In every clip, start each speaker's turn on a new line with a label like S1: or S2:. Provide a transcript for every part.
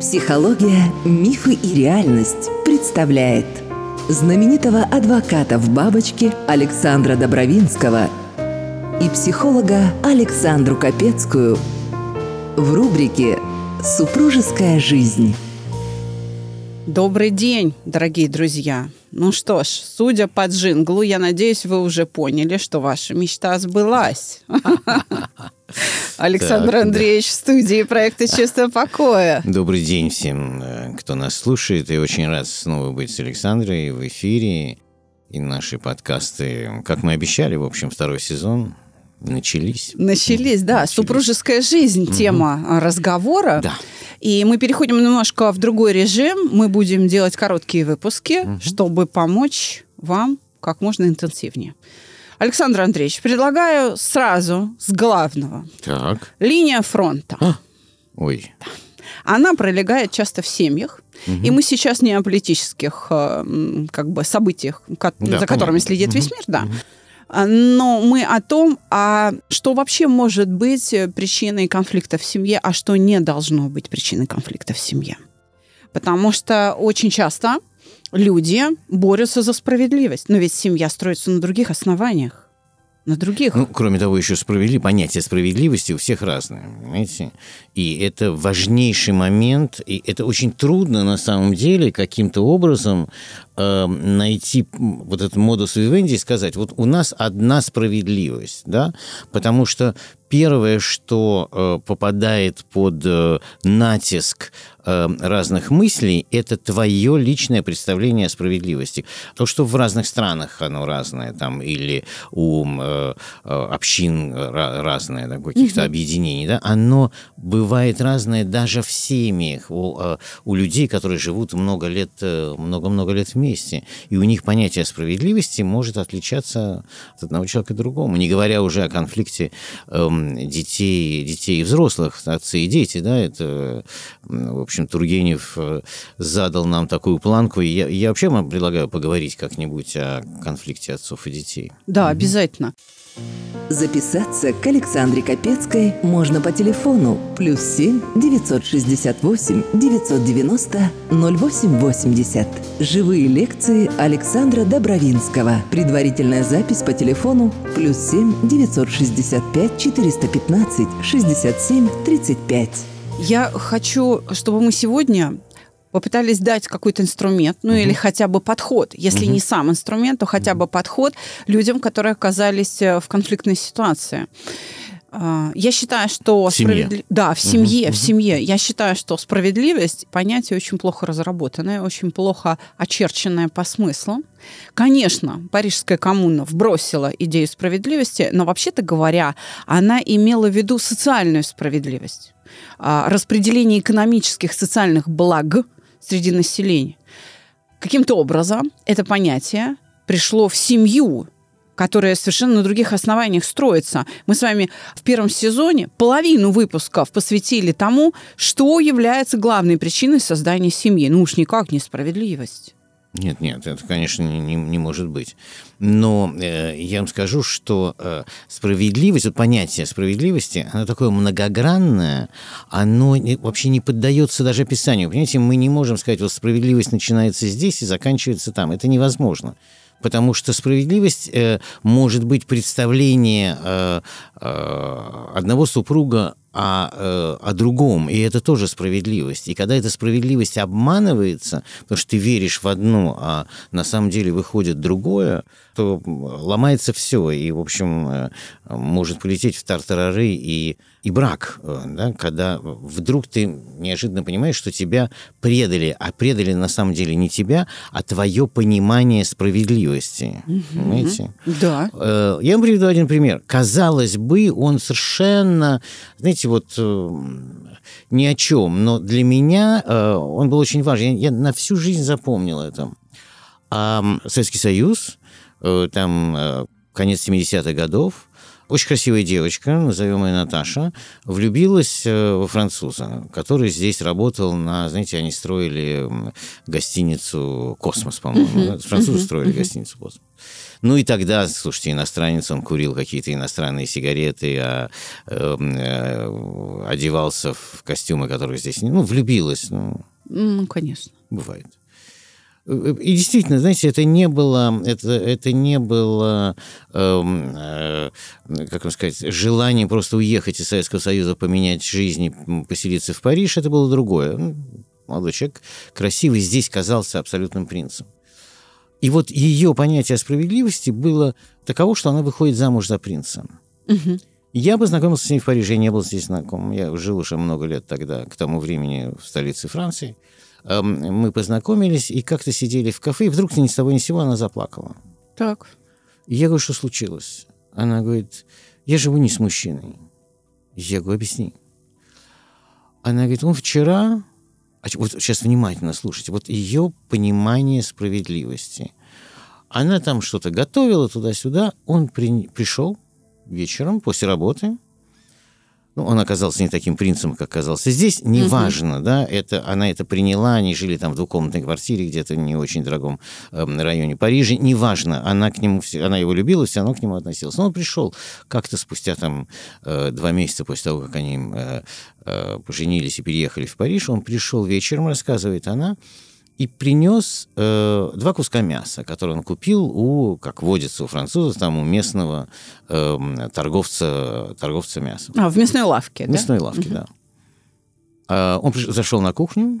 S1: Психология, мифы и реальность представляет знаменитого адвоката в бабочке Александра Добровинского и психолога Александру Капецкую в рубрике «Супружеская жизнь».
S2: Добрый день, дорогие друзья! Ну что ж, судя по джинглу, я надеюсь, вы уже поняли, что ваша мечта сбылась. Александр Андреевич в студии проекта «Чувство покоя».
S3: Добрый день всем, э, кто нас слушает. И очень рад снова быть с Александрой в эфире. И наши подкасты, как мы обещали, в общем, второй сезон начались.
S2: Начались, да. Начались. Супружеская жизнь угу. тема разговора.
S3: Да.
S2: И мы переходим немножко в другой режим. Мы будем делать короткие выпуски, угу. чтобы помочь вам как можно интенсивнее. Александр Андреевич, предлагаю сразу с главного.
S3: Так.
S2: Линия фронта.
S3: А? Ой.
S2: Она пролегает часто в семьях. Угу. И мы сейчас не о политических э, как бы, событиях, да, за понятно. которыми следит угу. весь мир, да. Угу. Но мы о том, а что вообще может быть причиной конфликта в семье, а что не должно быть причиной конфликта в семье. Потому что очень часто люди борются за справедливость. Но ведь семья строится на других основаниях. На других.
S3: Ну, кроме того, еще справедли... понятие справедливости у всех разное, понимаете? И это важнейший момент, и это очень трудно на самом деле каким-то образом э, найти вот этот модус вивенди и сказать, вот у нас одна справедливость, да, потому что первое, что э, попадает под э, натиск э, разных мыслей, это твое личное представление о справедливости. То, что в разных странах оно разное, там, или у э, общин разное, да, каких-то угу. объединений, да, оно бывает разное даже в семьях, у, э, у людей, которые живут много лет, много-много лет вместе. И у них понятие справедливости может отличаться от одного человека к другому, не говоря уже о конфликте э, детей, детей и взрослых, отцы и дети, да, это, в общем, Тургенев э, задал нам такую планку, и я, я вообще вам предлагаю поговорить как-нибудь о конфликте отцов и детей.
S2: Да, обязательно.
S1: Записаться к Александре Капецкой можно по телефону плюс 7 968 990 0880. Живые лекции Александра Добровинского. Предварительная запись по телефону плюс 7 965 415 67 35.
S2: Я хочу, чтобы мы сегодня попытались дать какой-то инструмент, ну угу. или хотя бы подход, если угу. не сам инструмент, то хотя бы подход людям, которые оказались э, в конфликтной ситуации. А, я считаю, что
S3: в семье. Справедли...
S2: да, в семье, угу, в семье. Я считаю, что справедливость понятие очень плохо разработанное, очень плохо очерченное по смыслу. Конечно, Парижская коммуна вбросила идею справедливости, но вообще-то говоря, она имела в виду социальную справедливость, а, распределение экономических социальных благ среди населения. Каким-то образом это понятие пришло в семью, которая совершенно на других основаниях строится. Мы с вами в первом сезоне половину выпусков посвятили тому, что является главной причиной создания семьи. Ну уж никак не справедливость.
S3: Нет, нет, это, конечно, не, не, может быть. Но э, я вам скажу, что э, справедливость, вот понятие справедливости, оно такое многогранное, оно не, вообще не поддается даже описанию. Понимаете, мы не можем сказать, вот справедливость начинается здесь и заканчивается там. Это невозможно потому что справедливость э, может быть представление э, э, одного супруга о, э, о другом, и это тоже справедливость. И когда эта справедливость обманывается, потому что ты веришь в одно, а на самом деле выходит другое, то ломается все, и, в общем, э, может полететь в тартарары и, и брак, э, да, когда вдруг ты неожиданно понимаешь, что тебя предали, а предали на самом деле не тебя, а твое понимание справедливости. Угу. Понимаете?
S2: Да.
S3: Я вам приведу один пример. Казалось бы, он совершенно, знаете, знаете, вот э, ни о чем, но для меня э, он был очень важен. Я, я на всю жизнь запомнил это. А Советский Союз, э, там конец 70-х годов, очень красивая девочка, назовем ее Наташа, влюбилась во француза, который здесь работал на, знаете, они строили гостиницу «Космос», по-моему. Uh-huh. Французы uh-huh. строили uh-huh. гостиницу «Космос». Ну и тогда, слушайте, иностранец, он курил какие-то иностранные сигареты, а э, э, одевался в костюмы, которые здесь... Ну, влюбилась. Ну,
S2: Ну, конечно.
S3: бывает. И действительно, знаете, это не было, это, это не было, эм, э, как вам сказать, желание просто уехать из Советского Союза, поменять жизнь, и поселиться в Париж. Это было другое. Ну, Молодой человек, красивый, здесь казался абсолютным принцем. И вот ее понятие о справедливости было таково, что она выходит замуж за принца.
S2: Мгм.
S3: Я познакомился с ней в Париже, я не был здесь знаком. Я жил уже много лет тогда, к тому времени в столице Франции. Эм, Мы познакомились и как-то сидели в кафе, и вдруг ни с того ни с сего она заплакала.
S2: Так.
S3: Я говорю, что случилось? Она говорит, я живу не с мужчиной. Я говорю, объясни. Она говорит, он вчера... а Вот сейчас внимательно слушайте. Вот ее понимание справедливости. Она там что-то готовила туда-сюда. Он при- пришел вечером после работы. Ну, он оказался не таким принцем, как оказался здесь. Неважно, да, это, она это приняла, они жили там в двухкомнатной квартире где-то не очень дорогом эм, районе Парижа. Неважно, она к нему, она его любила, все равно к нему относилась. Но он пришел как-то спустя там э, два месяца после того, как они э, э, поженились и переехали в Париж, он пришел вечером, рассказывает она, и принес э, два куска мяса, которые он купил у, как водится у французов, там у местного эм, торговца, торговца мясом.
S2: А, в мясной лавке,
S3: В
S2: да?
S3: мясной лавке, да. А, он приш- зашел на кухню.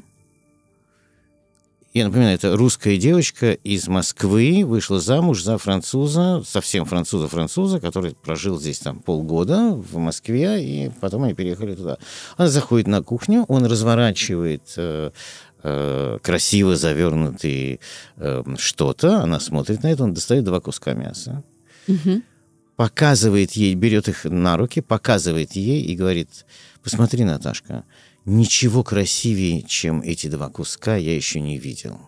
S3: Я напоминаю, это русская девочка из Москвы вышла замуж за француза, совсем француза-француза, который прожил здесь там полгода в Москве, и потом они переехали туда. Она заходит на кухню, он разворачивает э, э, красиво завернутый э, что-то, она смотрит на это, он достает два куска мяса,
S2: Мгм.
S3: показывает ей, берет их на руки, показывает ей и говорит, посмотри, Наташка, ничего красивее, чем эти два куска, я еще не видел.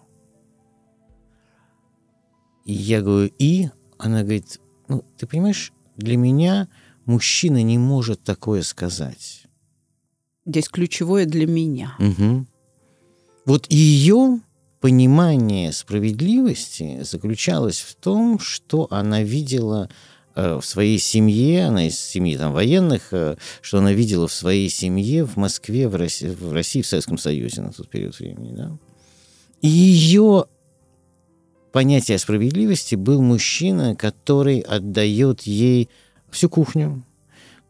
S3: И я говорю, и? Она говорит, ну, ты понимаешь, для меня мужчина не может такое сказать.
S2: Здесь ключевое для меня.
S3: Мгм. Вот ее понимание справедливости заключалось в том, что она видела в своей семье, она из семьи там, военных, э, что она видела в своей семье в Москве, в России, в, России, в Советском Союзе на тот период времени. Да? И ее понятие справедливости был мужчина, который отдает ей всю кухню,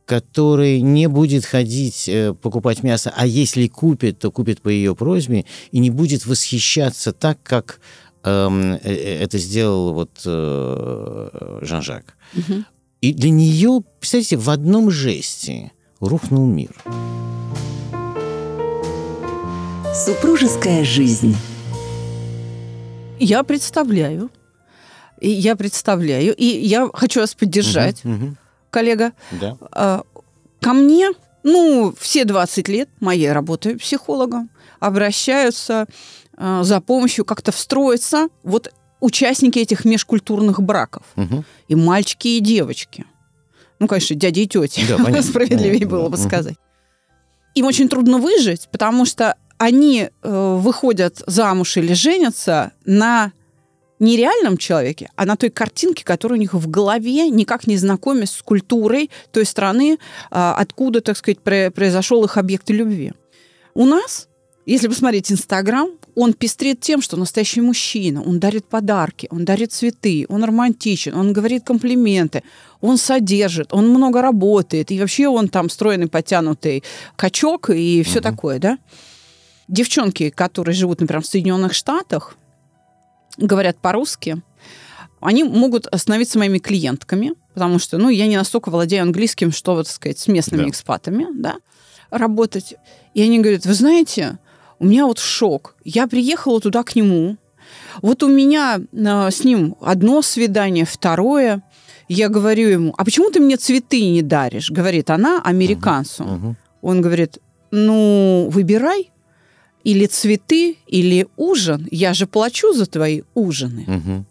S3: который не будет ходить э, покупать мясо, а если купит, то купит по ее просьбе и не будет восхищаться так, как э, э, это сделал вот э, Жан-Жак. И для нее, представьте, в одном жесте рухнул мир.
S1: Супружеская жизнь.
S2: Я представляю. И я представляю. И я хочу вас поддержать,
S3: Мгм,
S2: коллега.
S3: да.
S2: А, Ко мне, ну, все 20 лет моей работы психологом обращаются а, за помощью как-то встроиться вот участники этих межкультурных браков.
S3: Мгм.
S2: И мальчики, и девочки. Ну, конечно, дяди и тети.
S3: Да, понятно.
S2: Справедливее
S3: Понятно,
S2: было
S3: да.
S2: бы
S3: Мгм.
S2: сказать. Им очень трудно выжить, потому что они э, выходят замуж или женятся на нереальном человеке, а на той картинке, которая у них в голове, никак не знакомясь с культурой той страны, а, откуда, так сказать, про- произошел их объект любви. У нас, если посмотреть Инстаграм, он пестрит тем, что настоящий мужчина, он дарит подарки, он дарит цветы, он романтичен, он говорит комплименты, он содержит, он много работает, и вообще он там стройный, подтянутый качок и все такое, да? Девчонки, которые живут, например, в Соединенных Штатах, говорят по-русски, они могут становиться моими клиентками, потому что, ну, я не настолько владею английским, чтобы, так сказать, с местными
S3: Да.
S2: экспатами, да, работать. И они говорят, вы знаете, у меня вот шок. Я приехала туда к нему, вот у меня э, с ним одно свидание, второе. Я говорю ему, а почему ты мне цветы не даришь? Говорит она американцу.
S3: Мгм.
S2: Он говорит, ну, выбирай. Или цветы, или ужин. Я же плачу за твои ужины.
S3: Мгм.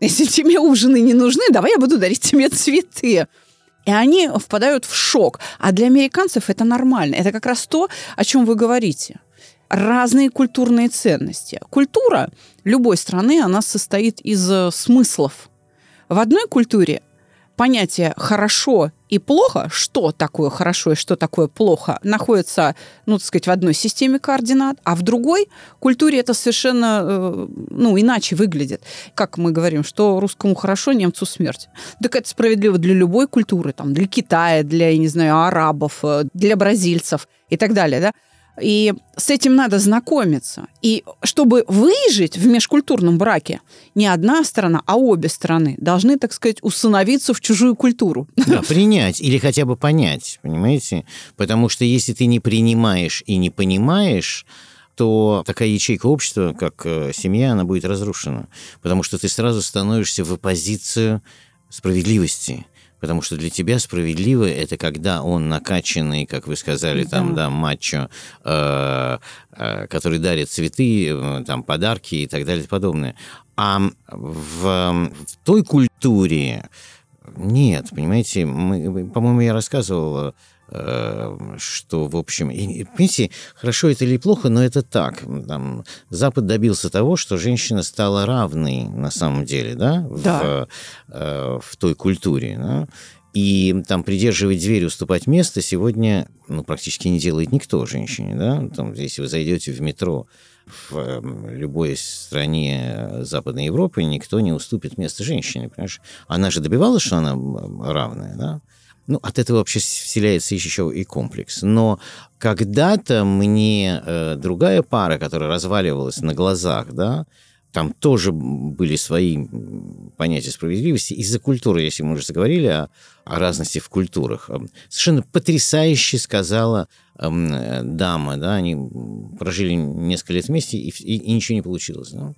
S2: Если тебе ужины не нужны, давай я буду дарить тебе цветы. И они впадают в шок. А для американцев это нормально. Это как раз то, о чем вы говорите. Разные культурные ценности. Культура любой страны, она состоит из э, смыслов. В одной культуре понятие «хорошо» и «плохо», что такое хорошо и что такое плохо, находится, ну, так сказать, в одной системе координат, а в другой культуре это совершенно, э, ну, иначе выглядит. Как мы говорим, что русскому хорошо, немцу смерть. Так это справедливо для любой культуры, там, для Китая, для, я не знаю, арабов, э, для бразильцев и так далее, да. И с этим надо знакомиться. И чтобы выжить в межкультурном браке, не одна сторона, а обе стороны должны, так сказать, усыновиться в чужую культуру.
S3: Да, принять или хотя бы понять, понимаете? Потому что если ты не принимаешь и не понимаешь, то такая ячейка общества, как э, семья, она будет разрушена. Потому что ты сразу становишься в оппозицию справедливости потому что для тебя справедливо это когда он накачанный, как вы сказали, да. там, да, мачо, э, э, который дарит цветы, э, там, подарки и так далее и подобное. А в, в той культуре нет, понимаете, мы, по-моему, я рассказывал Э, что, в общем, и, понимаете, хорошо это или плохо, но это так. Там, Запад добился того, что женщина стала равной на самом деле, да,
S2: да.
S3: В, э, в той культуре. Да? И там придерживать дверь, уступать место сегодня ну, практически не делает никто женщине. Да? Там, если вы зайдете в метро в эм, любой стране Западной Европы, никто не уступит место женщине. Понимаешь? Она же добивалась, что она равная. Да? Ну, от этого вообще вселяется еще и комплекс. Но когда-то мне э, другая пара, которая разваливалась на глазах, да, там тоже были свои понятия справедливости. Из-за культуры, если мы уже заговорили о, о разности в культурах, эм, совершенно потрясающе сказала э, дама, да, они прожили несколько лет вместе, и, и, и ничего не получилось. Да?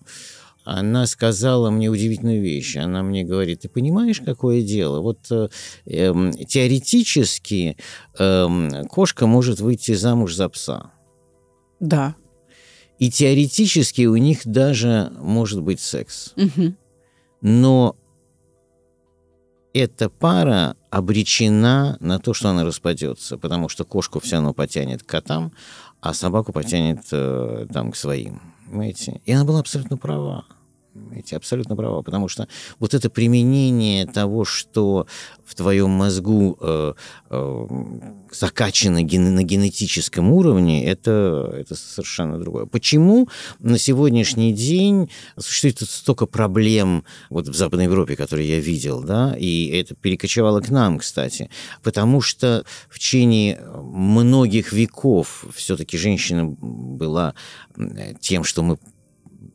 S3: Она сказала мне удивительную вещь. Она мне говорит, ты понимаешь, какое дело? Вот э, эм, теоретически э, кошка может выйти замуж за пса.
S2: Да.
S3: И теоретически у них даже может быть секс.
S2: Угу.
S3: Но эта пара обречена на то, что она распадется, потому что кошку все равно потянет к котам, а собаку потянет э, там к своим. Понимаете? И она была абсолютно права эти абсолютно права, потому что вот это применение того, что в твоем мозгу э, э, закачано ген, на генетическом уровне, это, это совершенно другое. Почему на сегодняшний день существует столько проблем вот в Западной Европе, которые я видел, да, и это перекочевало к нам, кстати, потому что в течение многих веков все-таки женщина была тем, что мы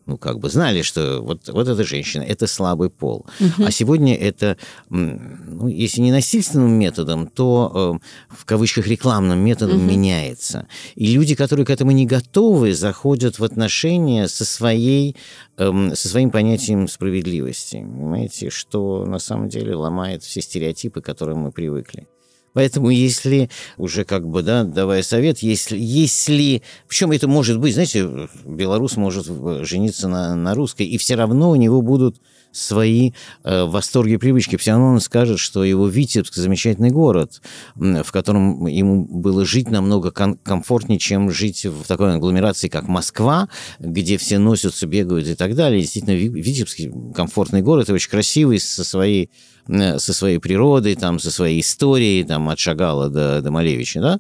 S3: ну, как бы знали, что вот, вот эта женщина, это слабый пол. Угу. А сегодня это, ну, если не насильственным методом, то э, в кавычках рекламным методом угу. меняется. И люди, которые к этому не готовы, заходят в отношения со, своей, э, со своим понятием справедливости. Понимаете, что на самом деле ломает все стереотипы, к которым мы привыкли. Поэтому если уже как бы, да, давая совет, если, если в чем это может быть, знаете, белорус может жениться на, на русской, и все равно у него будут свои э, восторги и привычки. Все равно он скажет, что его Витебск замечательный город, в котором ему было жить намного ком- комфортнее, чем жить в такой агломерации, как Москва, где все носятся, бегают и так далее. Действительно, Витебск комфортный город, и очень красивый со своей Э, со своей природой, там, со своей историей, там, от Шагала до, до Малевича, да,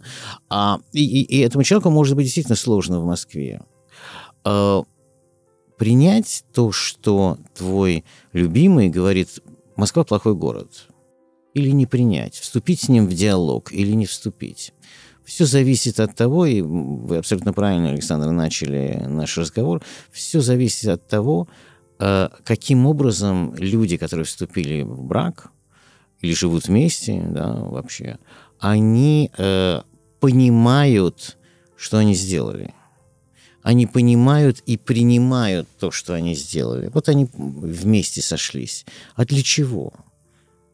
S3: а, и, и этому человеку может быть действительно сложно в Москве. Принять то, что твой любимый говорит, Москва плохой город, или не принять, вступить с ним в диалог или не вступить. Все зависит от того, и вы абсолютно правильно, Александр, начали наш разговор, все зависит от того, Э, каким образом люди, которые вступили в брак или живут вместе, да, вообще, они э, понимают, что они сделали. Они понимают и принимают то, что они сделали. Вот они вместе сошлись. А для чего?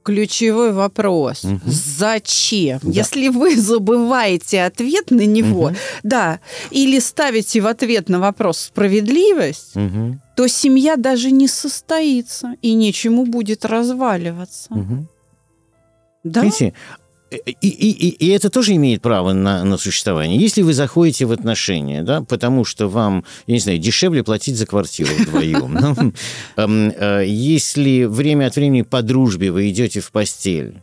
S2: ключевой вопрос. Угу. Зачем? Да. Если вы забываете ответ на него, угу. да, или ставите в ответ на вопрос справедливость, угу. то семья даже не состоится и нечему будет разваливаться.
S3: Угу. Да? Видите, и, и, и это тоже имеет право на, на существование. Если вы заходите в отношения, да, потому что вам, я не знаю, дешевле платить за квартиру вдвоем. Эм, э, если время от времени по дружбе вы идете в постель,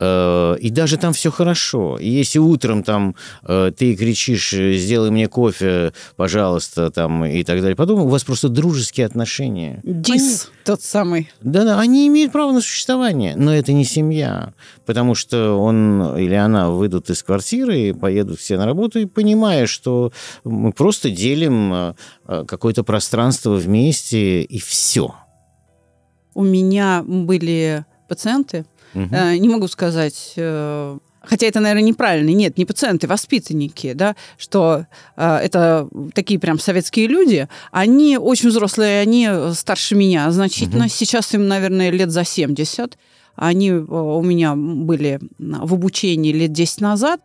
S3: и даже там все хорошо. И если утром там э, ты кричишь, сделай мне кофе, пожалуйста, там и так далее, подумай, у вас просто дружеские отношения.
S2: Дис они, тот самый.
S3: Да-да, они имеют право на существование, но это не семья, потому что он или она выйдут из квартиры и поедут все на работу, и понимая, что мы просто делим э, какое-то пространство вместе, и все.
S2: У меня были пациенты, Угу. Не могу сказать э, хотя это, наверное, неправильно, нет, не пациенты, воспитанники, да, что э, это такие прям советские люди, они очень взрослые, они старше меня значительно, угу. сейчас им, наверное, лет за 70, они у меня были в обучении лет 10 назад,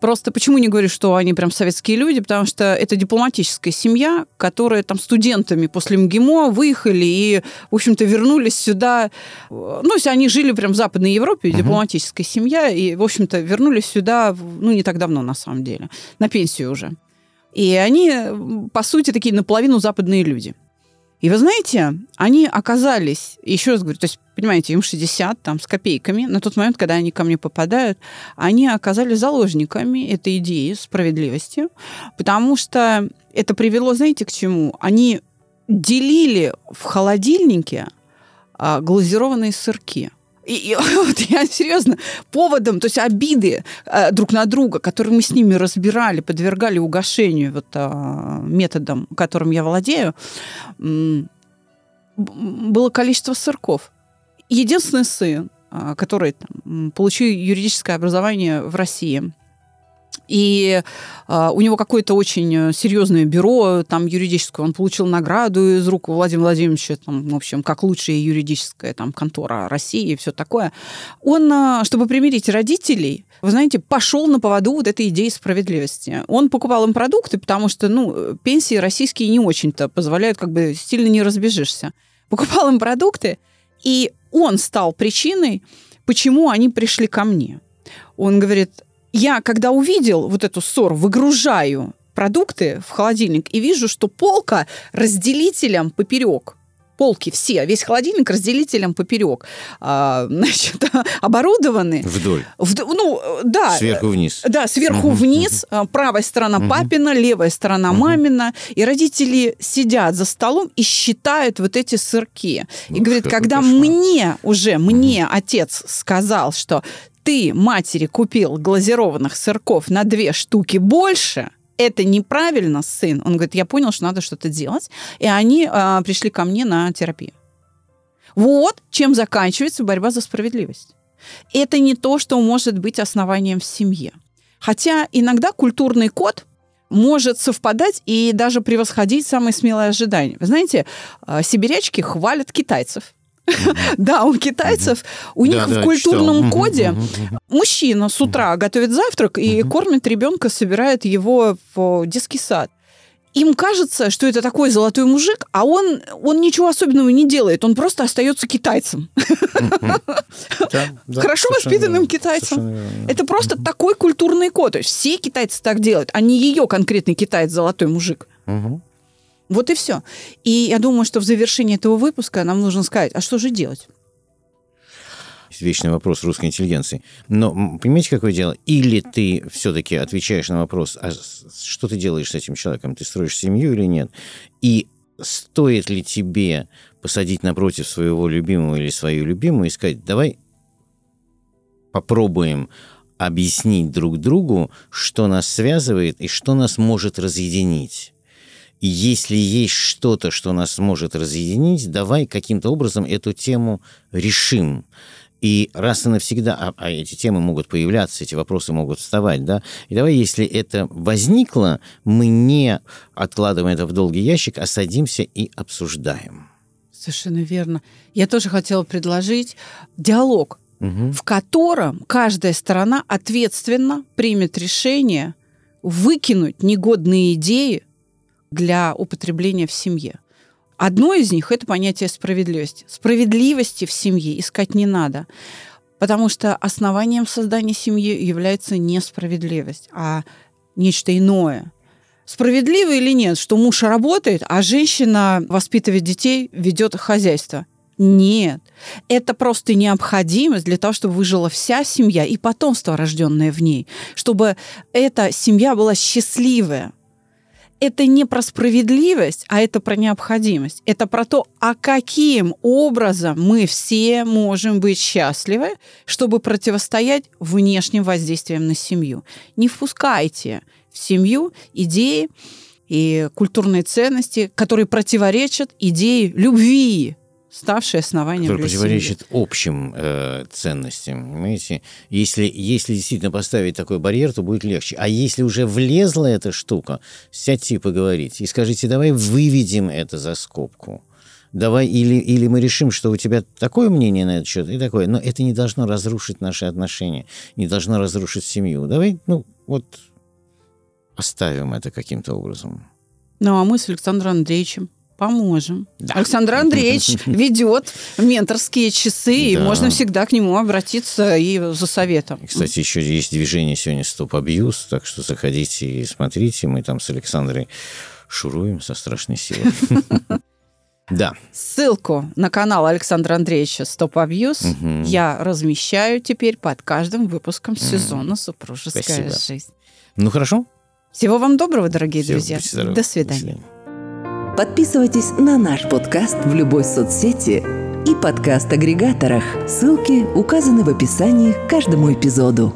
S2: Просто почему не говорю, что они прям советские люди? Потому что это дипломатическая семья, которая там студентами после МГИМО выехали и, в общем-то, вернулись сюда. Ну, если они жили прям в Западной Европе, угу. дипломатическая семья, и, в общем-то, вернулись сюда, ну, не так давно, на самом деле, на пенсию уже. И они, по сути, такие наполовину западные люди. И вы знаете, они оказались, еще раз говорю, то есть, понимаете, им 60 там, с копейками, на тот момент, когда они ко мне попадают, они оказались заложниками этой идеи справедливости, потому что это привело, знаете, к чему? Они делили в холодильнике а, глазированные сырки – и, и вот я серьезно, поводом, то есть обиды э, друг на друга, которые мы с ними разбирали, подвергали угошению вот э, методом, которым я владею, э, было количество сырков. Единственный сын, э, который там, получил юридическое образование в России, и э, у него какое-то очень э, серьезное бюро, там юридическое, он получил награду из рук Владимира Владимировича, там, в общем, как лучшая юридическая там, контора России и все такое. Он, э, чтобы примирить родителей, вы знаете, пошел на поводу вот этой идеи справедливости. Он покупал им продукты, потому что, ну, пенсии российские не очень-то позволяют, как бы, сильно не разбежишься. Покупал им продукты, и он стал причиной, почему они пришли ко мне. Он говорит, я, когда увидел вот эту ссору, выгружаю продукты в холодильник и вижу, что полка разделителем поперек полки все, весь холодильник разделителем поперек, а, значит, оборудованы.
S3: Вдоль.
S2: Вд, ну, да.
S3: Сверху вниз.
S2: Да, сверху угу, вниз. Угу. Правая сторона угу. папина, левая сторона угу. мамина. И родители сидят за столом и считают вот эти сырки. И Ух, говорит, когда кошмар. мне уже, мне угу. отец сказал, что ты матери купил глазированных сырков на две штуки больше, это неправильно, сын. Он говорит, я понял, что надо что-то делать. И они э, пришли ко мне на терапию. Вот чем заканчивается борьба за справедливость. Это не то, что может быть основанием в семье. Хотя иногда культурный код может совпадать и даже превосходить самые смелые ожидания. Вы знаете, а, сибирячки хвалят китайцев Да, у китайцев, у них в культурном коде мужчина с утра готовит завтрак и кормит ребенка, собирает его в детский сад. Им кажется, что это такой золотой мужик, а он, он ничего особенного не делает, он просто остается китайцем. Хорошо воспитанным китайцем. Это просто такой культурный код. То есть все китайцы так делают, а не ее конкретный китаец золотой мужик. Вот и все. И я думаю, что в завершении этого выпуска нам нужно сказать, а что же делать?
S3: вечный вопрос русской интеллигенции. Но понимаете, какое дело? Или ты все-таки отвечаешь на вопрос, а что ты делаешь с этим человеком? Ты строишь семью или нет? И стоит ли тебе посадить напротив своего любимого или свою любимую и сказать, давай попробуем объяснить друг другу, что нас связывает и что нас может разъединить. И если есть что-то, что нас может разъединить, давай каким-то образом эту тему решим. И раз и навсегда, а, а эти темы могут появляться, эти вопросы могут вставать, да, и давай, если это возникло, мы не откладываем это в долгий ящик, а садимся и обсуждаем.
S2: Совершенно верно. Я тоже хотела предложить диалог, угу. в котором каждая сторона ответственно примет решение выкинуть негодные идеи для употребления в семье. Одно из них – это понятие справедливости. Справедливости в семье искать не надо. Потому что основанием создания семьи является не справедливость, а нечто иное. Справедливо или нет, что муж работает, а женщина воспитывает детей, ведет хозяйство? Нет. Это просто необходимость для того, чтобы выжила вся семья и потомство, рожденное в ней, чтобы эта семья была счастливая. Это не про справедливость, а это про необходимость. Это про то, а каким образом мы все можем быть счастливы, чтобы противостоять внешним воздействиям на семью. Не впускайте в семью идеи и культурные ценности, которые противоречат идее любви, ставшей основанием
S3: Который противоречит
S2: семьи.
S3: общим э, ценностям, понимаете? Если, если действительно поставить такой барьер, то будет легче. А если уже влезла эта штука, сядьте и поговорите. И скажите, давай выведем это за скобку. Давай, или, или мы решим, что у тебя такое мнение на этот счет и такое, но это не должно разрушить наши отношения, не должно разрушить семью. Давай, ну, вот оставим это каким-то образом.
S2: Ну, а мы с Александром Андреевичем поможем.
S3: Да.
S2: Александр Андреевич ведет менторские часы, и
S3: Да.
S2: можно всегда к нему обратиться и за советом.
S3: И, Кстати, еще есть движение сегодня Стоп Абьюз, так что заходите и смотрите. Мы там с Александрой шуруем со страшной силой. Да,
S2: Ссылку на канал Александра Андреевича «Стоп Абьюз»
S3: Мгм.
S2: я размещаю теперь под каждым выпуском сезона «Супружеская
S3: Спасибо.
S2: жизнь».
S3: ну хорошо.
S2: Всего вам доброго, дорогие
S3: Всё,
S2: друзья.
S3: будьте здоровы.
S2: До свидания.
S1: Подписывайтесь на наш подкаст в любой соцсети и подкаст-агрегаторах. Ссылки указаны в описании к каждому эпизоду.